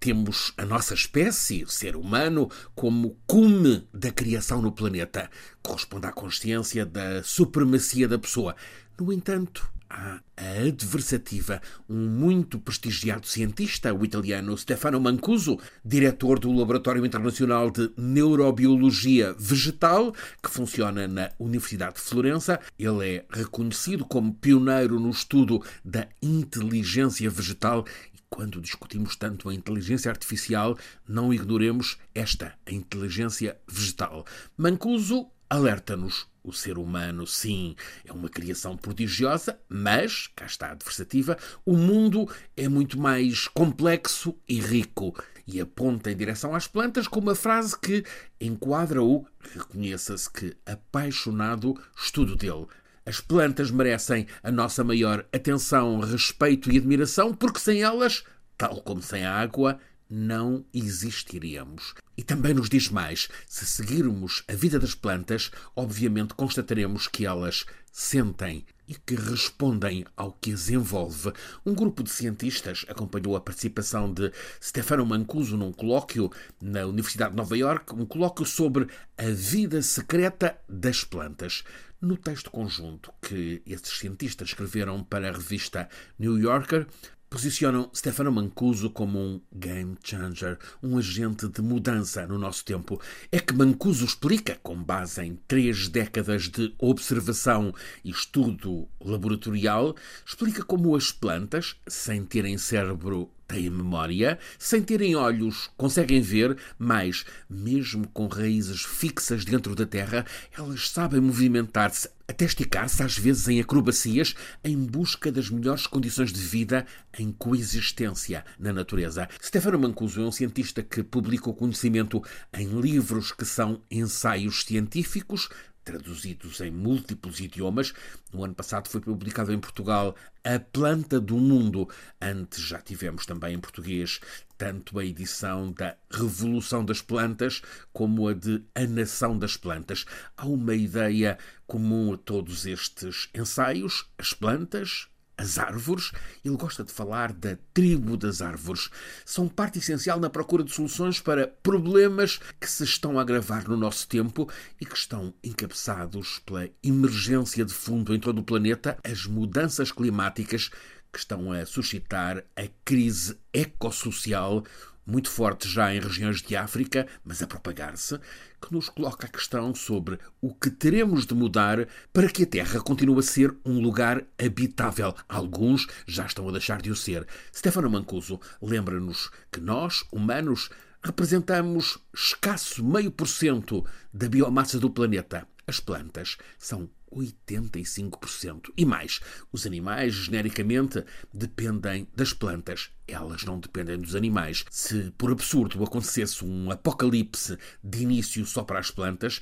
temos a nossa espécie, o ser humano, como cume da criação no planeta. Corresponde à consciência da supremacia da pessoa. No entanto, há a adversativa, um muito prestigiado cientista, o italiano Stefano Mancuso, diretor do Laboratório Internacional de Neurobiologia Vegetal, que funciona na Universidade de Florença. Ele é reconhecido como pioneiro no estudo da inteligência vegetal quando discutimos tanto a inteligência artificial, não ignoremos esta, a inteligência vegetal. Mancuso alerta-nos. O ser humano, sim, é uma criação prodigiosa, mas, cá está a adversativa, o mundo é muito mais complexo e rico e aponta em direção às plantas com uma frase que enquadra o, reconheça-se que, apaixonado estudo dele. As plantas merecem a nossa maior atenção, respeito e admiração, porque sem elas, tal como sem a água, não existiríamos. E também nos diz mais: se seguirmos a vida das plantas, obviamente constataremos que elas sentem e que respondem ao que as envolve. Um grupo de cientistas acompanhou a participação de Stefano Mancuso num colóquio na Universidade de Nova York, um colóquio sobre a vida secreta das plantas. No texto conjunto que esses cientistas escreveram para a revista New Yorker, posicionam Stefano Mancuso como um game changer, um agente de mudança no nosso tempo. É que Mancuso explica, com base em três décadas de observação e estudo laboratorial, explica como as plantas, sem terem cérebro têm memória, sem terem olhos, conseguem ver, mas, mesmo com raízes fixas dentro da terra, elas sabem movimentar-se, até esticar-se, às vezes em acrobacias, em busca das melhores condições de vida em coexistência na natureza. Stefano Mancuso é um cientista que publica o conhecimento em livros que são ensaios científicos, traduzidos em múltiplos idiomas. No ano passado foi publicado em Portugal A Planta do Mundo. Antes já tivemos também em português tanto a edição da Revolução das Plantas como a de A Nação das Plantas. Há uma ideia comum a todos estes ensaios: as plantas, as árvores, ele gosta de falar da tribo das árvores. São parte essencial na procura de soluções para problemas que se estão a agravar no nosso tempo e que estão encabeçados pela emergência de fundo em todo o planeta, as mudanças climáticas que estão a suscitar a crise ecossocial muito forte já em regiões de África, mas a propagar-se, que nos coloca a questão sobre o que teremos de mudar para que a Terra continue a ser um lugar habitável. Alguns já estão a deixar de o ser. Stefano Mancuso lembra-nos que nós, humanos, representamos escasso meio por cento da biomassa do planeta. As plantas são 85%. E mais, os animais, genericamente, dependem das plantas. Elas não dependem dos animais. Se, por absurdo, acontecesse um apocalipse de início só para as plantas,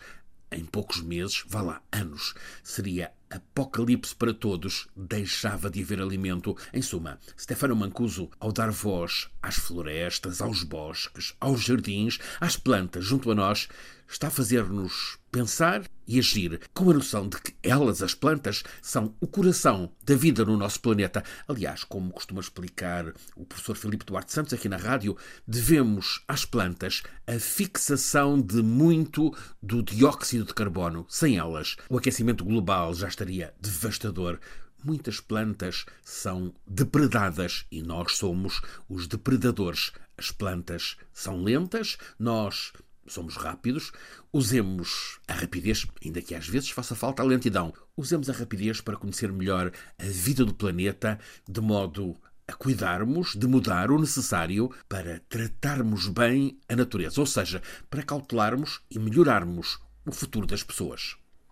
em poucos meses, vá lá, anos, seria apocalipse para todos, deixava de haver alimento. Em suma, Stefano Mancuso, ao dar voz às florestas, aos bosques, aos jardins, às plantas junto a nós, está a fazer-nos pensar e agir com a noção de que elas, as plantas, são o coração da vida no nosso planeta. Aliás, como costuma explicar o professor Filipe Duarte Santos aqui na rádio, devemos às plantas a fixação de muito do dióxido de carbono. Sem elas, o aquecimento global já estaria devastador. Muitas plantas são depredadas e nós somos os depredadores. As plantas são lentas, nós somos rápidos, usemos a rapidez, ainda que às vezes faça falta a lentidão, usemos a rapidez para conhecer melhor a vida do planeta, de modo a cuidarmos de mudar o necessário para tratarmos bem a natureza, ou seja, para cautelarmos e melhorarmos o futuro das pessoas.